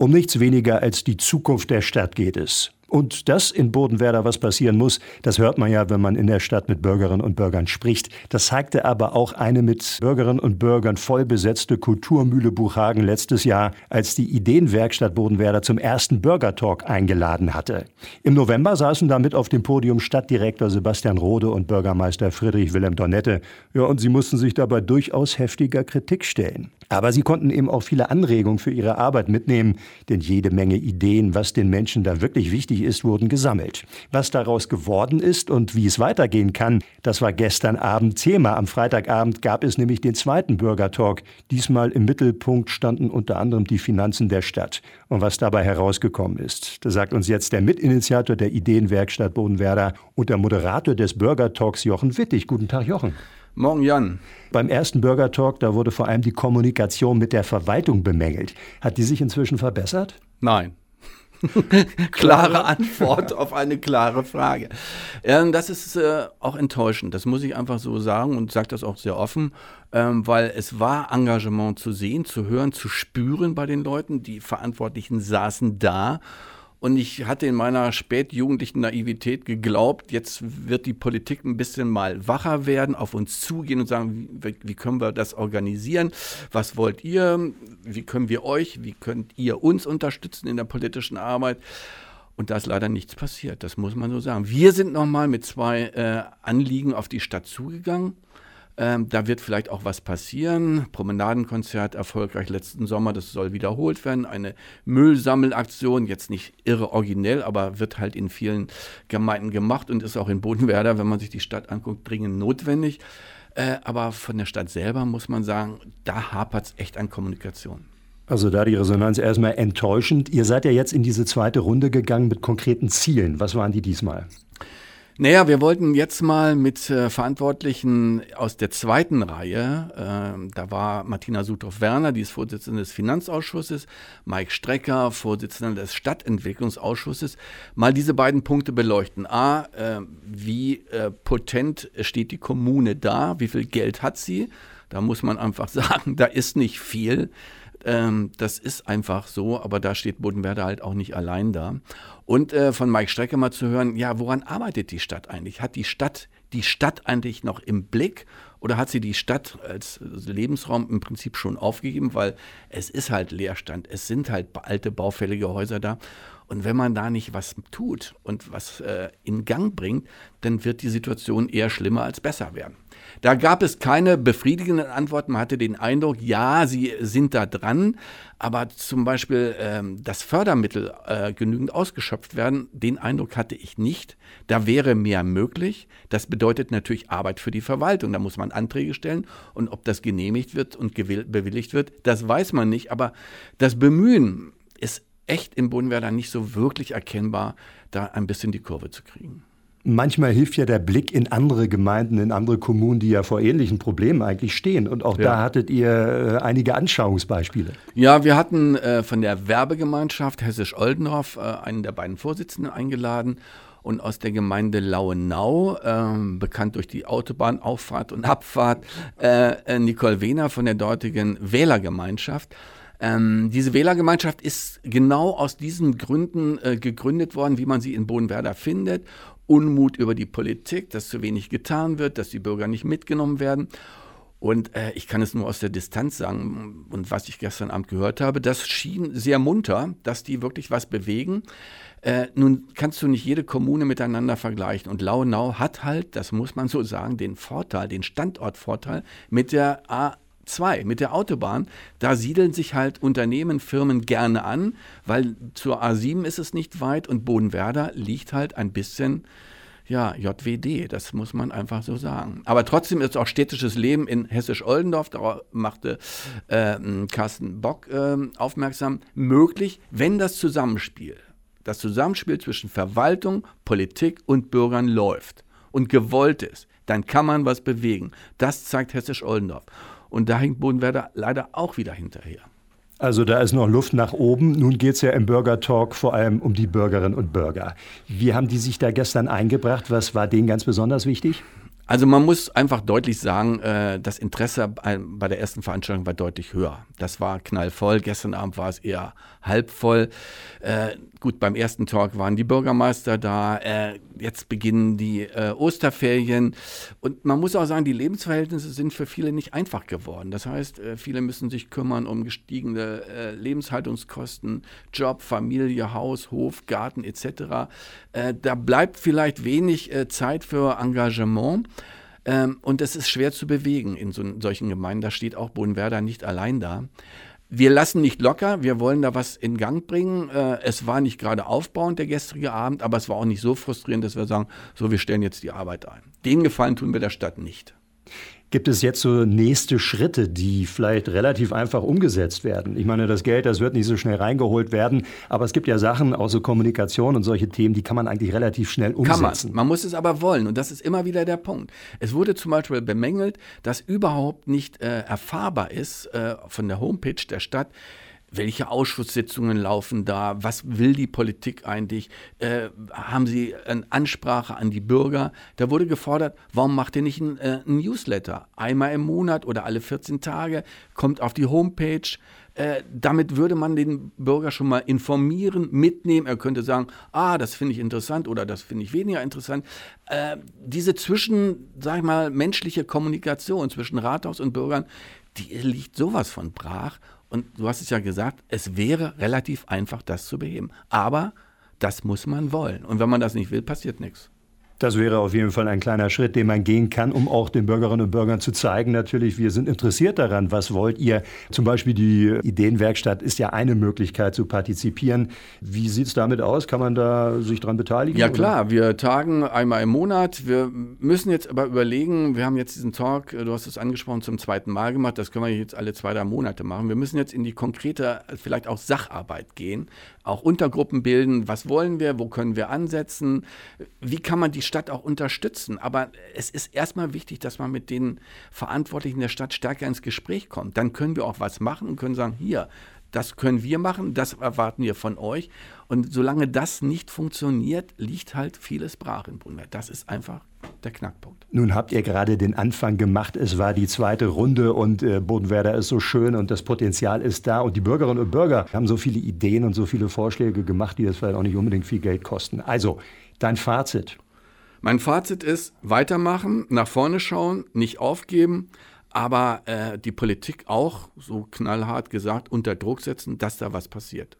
Um nichts weniger als die Zukunft der Stadt geht es. Und dass in Bodenwerder was passieren muss, das hört man ja, wenn man in der Stadt mit Bürgerinnen und Bürgern spricht. Das zeigte aber auch eine mit Bürgerinnen und Bürgern vollbesetzte Kulturmühle Buchhagen letztes Jahr, als die Ideenwerkstatt Bodenwerder zum ersten Bürgertalk eingeladen hatte. Im November saßen damit auf dem Podium Stadtdirektor Sebastian Rode und Bürgermeister Friedrich Wilhelm Donette. Ja, und sie mussten sich dabei durchaus heftiger Kritik stellen. Aber sie konnten eben auch viele Anregungen für ihre Arbeit mitnehmen, denn jede Menge Ideen, was den Menschen da wirklich wichtig ist, wurden gesammelt. Was daraus geworden ist und wie es weitergehen kann, das war gestern Abend Thema. Am Freitagabend gab es nämlich den zweiten Bürgertalk. Diesmal im Mittelpunkt standen unter anderem die Finanzen der Stadt. Und was dabei herausgekommen ist, das sagt uns jetzt der Mitinitiator der Ideenwerkstatt Bodenwerder und der Moderator des Bürgertalks Jochen Wittig. Guten Tag, Jochen. Morgen, Jan. Beim ersten Bürgertalk, da wurde vor allem die Kommunikation mit der Verwaltung bemängelt. Hat die sich inzwischen verbessert? Nein. klare Antwort auf eine klare Frage. Ähm, das ist äh, auch enttäuschend, das muss ich einfach so sagen und sage das auch sehr offen, ähm, weil es war Engagement zu sehen, zu hören, zu spüren bei den Leuten. Die Verantwortlichen saßen da und ich hatte in meiner spätjugendlichen Naivität geglaubt, jetzt wird die Politik ein bisschen mal wacher werden, auf uns zugehen und sagen, wie, wie, können wir das organisieren? Was wollt ihr? Wie können wir euch? Wie könnt ihr uns unterstützen in der politischen Arbeit? Und da ist leider nichts passiert, das muss man so sagen. Wir sind nochmal mit zwei äh, Anliegen auf die Stadt zugegangen ähm, da wird vielleicht auch was passieren. Promenadenkonzert erfolgreich letzten Sommer, das soll wiederholt werden. Eine Müllsammelaktion, jetzt nicht irre originell, aber wird halt in vielen Gemeinden gemacht und ist auch in Bodenwerder, wenn man sich die Stadt anguckt, dringend notwendig. Äh, aber von der Stadt selber muss man sagen, da hapert es echt an Kommunikation. Also da die Resonanz erstmal enttäuschend. Ihr seid ja jetzt in diese zweite Runde gegangen mit konkreten Zielen. Was waren die diesmal? Naja, wir wollten jetzt mal mit äh, Verantwortlichen aus der zweiten Reihe, äh, da war Martina Suthoff-Werner, die ist Vorsitzende des Finanzausschusses, Mike Strecker, Vorsitzender des Stadtentwicklungsausschusses, mal diese beiden Punkte beleuchten. A, äh, wie äh, potent steht die Kommune da, wie viel Geld hat sie? Da muss man einfach sagen, da ist nicht viel. Ähm, das ist einfach so, aber da steht Bodenwerder halt auch nicht allein da. Und äh, von Mike Strecke mal zu hören, ja, woran arbeitet die Stadt eigentlich? Hat die Stadt die Stadt eigentlich noch im Blick oder hat sie die Stadt als Lebensraum im Prinzip schon aufgegeben, weil es ist halt Leerstand, es sind halt alte baufällige Häuser da und wenn man da nicht was tut und was äh, in Gang bringt, dann wird die Situation eher schlimmer als besser werden. Da gab es keine befriedigenden Antworten. Man hatte den Eindruck, ja, sie sind da dran, aber zum Beispiel ähm, das Fördermittel äh, genügend ausgeschöpft werden, den Eindruck hatte ich nicht. Da wäre mehr möglich. Das bedeutet natürlich Arbeit für die Verwaltung. Da muss man Anträge stellen und ob das genehmigt wird und bewilligt wird, das weiß man nicht. Aber das Bemühen ist echt im Bodenwerder nicht so wirklich erkennbar, da ein bisschen die Kurve zu kriegen. Manchmal hilft ja der Blick in andere Gemeinden, in andere Kommunen, die ja vor ähnlichen Problemen eigentlich stehen. Und auch ja. da hattet ihr äh, einige Anschauungsbeispiele. Ja, wir hatten äh, von der Werbegemeinschaft Hessisch-Oldendorf äh, einen der beiden Vorsitzenden eingeladen und aus der Gemeinde Lauenau, äh, bekannt durch die Autobahnauffahrt und Abfahrt, Nicole Wehner von der dortigen Wählergemeinschaft. Ähm, diese Wählergemeinschaft ist genau aus diesen Gründen äh, gegründet worden, wie man sie in Bodenwerder findet. Unmut über die Politik, dass zu wenig getan wird, dass die Bürger nicht mitgenommen werden. Und äh, ich kann es nur aus der Distanz sagen und was ich gestern Abend gehört habe, das schien sehr munter, dass die wirklich was bewegen. Äh, nun kannst du nicht jede Kommune miteinander vergleichen. Und Launau hat halt, das muss man so sagen, den Vorteil, den Standortvorteil mit der A 2 mit der Autobahn, da siedeln sich halt Unternehmen, Firmen gerne an, weil zur A7 ist es nicht weit und Bodenwerder liegt halt ein bisschen ja, JWD, das muss man einfach so sagen. Aber trotzdem ist auch städtisches Leben in Hessisch-Oldendorf, da machte äh, Carsten Bock äh, aufmerksam, möglich, wenn das Zusammenspiel, das Zusammenspiel zwischen Verwaltung, Politik und Bürgern läuft und gewollt ist, dann kann man was bewegen. Das zeigt Hessisch-Oldendorf. Und da hängt Bodenwerder leider auch wieder hinterher. Also da ist noch Luft nach oben. Nun geht es ja im Bürger Talk vor allem um die Bürgerinnen und Bürger. Wie haben die sich da gestern eingebracht? Was war denen ganz besonders wichtig? Also man muss einfach deutlich sagen, äh, das Interesse bei der ersten Veranstaltung war deutlich höher. Das war knallvoll. Gestern Abend war es eher halb voll. Äh, gut, beim ersten Talk waren die Bürgermeister da. Äh, jetzt beginnen die äh, Osterferien. Und man muss auch sagen, die Lebensverhältnisse sind für viele nicht einfach geworden. Das heißt, äh, viele müssen sich kümmern um gestiegene Lebenshaltungskosten, Job, Familie, Haus, Hof, Garten etc. Da bleibt vielleicht wenig Zeit für Engagement. Ähm, und es ist schwer zu bewegen in so, solchen Gemeinden. Da steht auch Bodenwerder nicht allein da. Wir lassen nicht locker, wir wollen da was in Gang bringen. Äh, es war nicht gerade aufbauend der gestrige Abend, aber es war auch nicht so frustrierend, dass wir sagen, so, wir stellen jetzt die Arbeit ein. Den Gefallen tun wir der Stadt nicht. Gibt es jetzt so nächste Schritte, die vielleicht relativ einfach umgesetzt werden? Ich meine, das Geld, das wird nicht so schnell reingeholt werden, aber es gibt ja Sachen, auch so Kommunikation und solche Themen, die kann man eigentlich relativ schnell umsetzen. Kann man. Man muss es aber wollen und das ist immer wieder der Punkt. Es wurde zum Beispiel bemängelt, dass überhaupt nicht äh, erfahrbar ist äh, von der Homepage der Stadt, welche Ausschusssitzungen laufen da? Was will die Politik eigentlich? Äh, haben Sie eine Ansprache an die Bürger? Da wurde gefordert, warum macht ihr nicht ein, äh, ein Newsletter? Einmal im Monat oder alle 14 Tage, kommt auf die Homepage. Äh, damit würde man den Bürger schon mal informieren, mitnehmen. Er könnte sagen, ah, das finde ich interessant oder das finde ich weniger interessant. Äh, diese zwischen, sag ich mal, menschliche Kommunikation zwischen Rathaus und Bürgern, die liegt sowas von brach. Und du hast es ja gesagt, es wäre relativ einfach, das zu beheben. Aber das muss man wollen. Und wenn man das nicht will, passiert nichts. Das wäre auf jeden Fall ein kleiner Schritt, den man gehen kann, um auch den Bürgerinnen und Bürgern zu zeigen, natürlich, wir sind interessiert daran, was wollt ihr. Zum Beispiel die Ideenwerkstatt ist ja eine Möglichkeit zu partizipieren. Wie sieht es damit aus? Kann man da sich daran beteiligen? Ja klar, oder? wir tagen einmal im Monat. Wir müssen jetzt aber überlegen, wir haben jetzt diesen Talk, du hast es angesprochen, zum zweiten Mal gemacht. Das können wir jetzt alle zwei, drei Monate machen. Wir müssen jetzt in die konkrete, vielleicht auch Sacharbeit gehen, auch Untergruppen bilden. Was wollen wir? Wo können wir ansetzen? Wie kann man die Stadt auch unterstützen. Aber es ist erstmal wichtig, dass man mit den Verantwortlichen der Stadt stärker ins Gespräch kommt. Dann können wir auch was machen und können sagen, hier, das können wir machen, das erwarten wir von euch. Und solange das nicht funktioniert, liegt halt vieles brach in Brunner. Das ist einfach der Knackpunkt. Nun habt ihr gerade den Anfang gemacht. Es war die zweite Runde und äh, Bodenwerder ist so schön und das Potenzial ist da. Und die Bürgerinnen und Bürger haben so viele Ideen und so viele Vorschläge gemacht, die jetzt vielleicht auch nicht unbedingt viel Geld kosten. Also, dein Fazit. Mein Fazit ist, weitermachen, nach vorne schauen, nicht aufgeben, aber äh, die Politik auch, so knallhart gesagt, unter Druck setzen, dass da was passiert.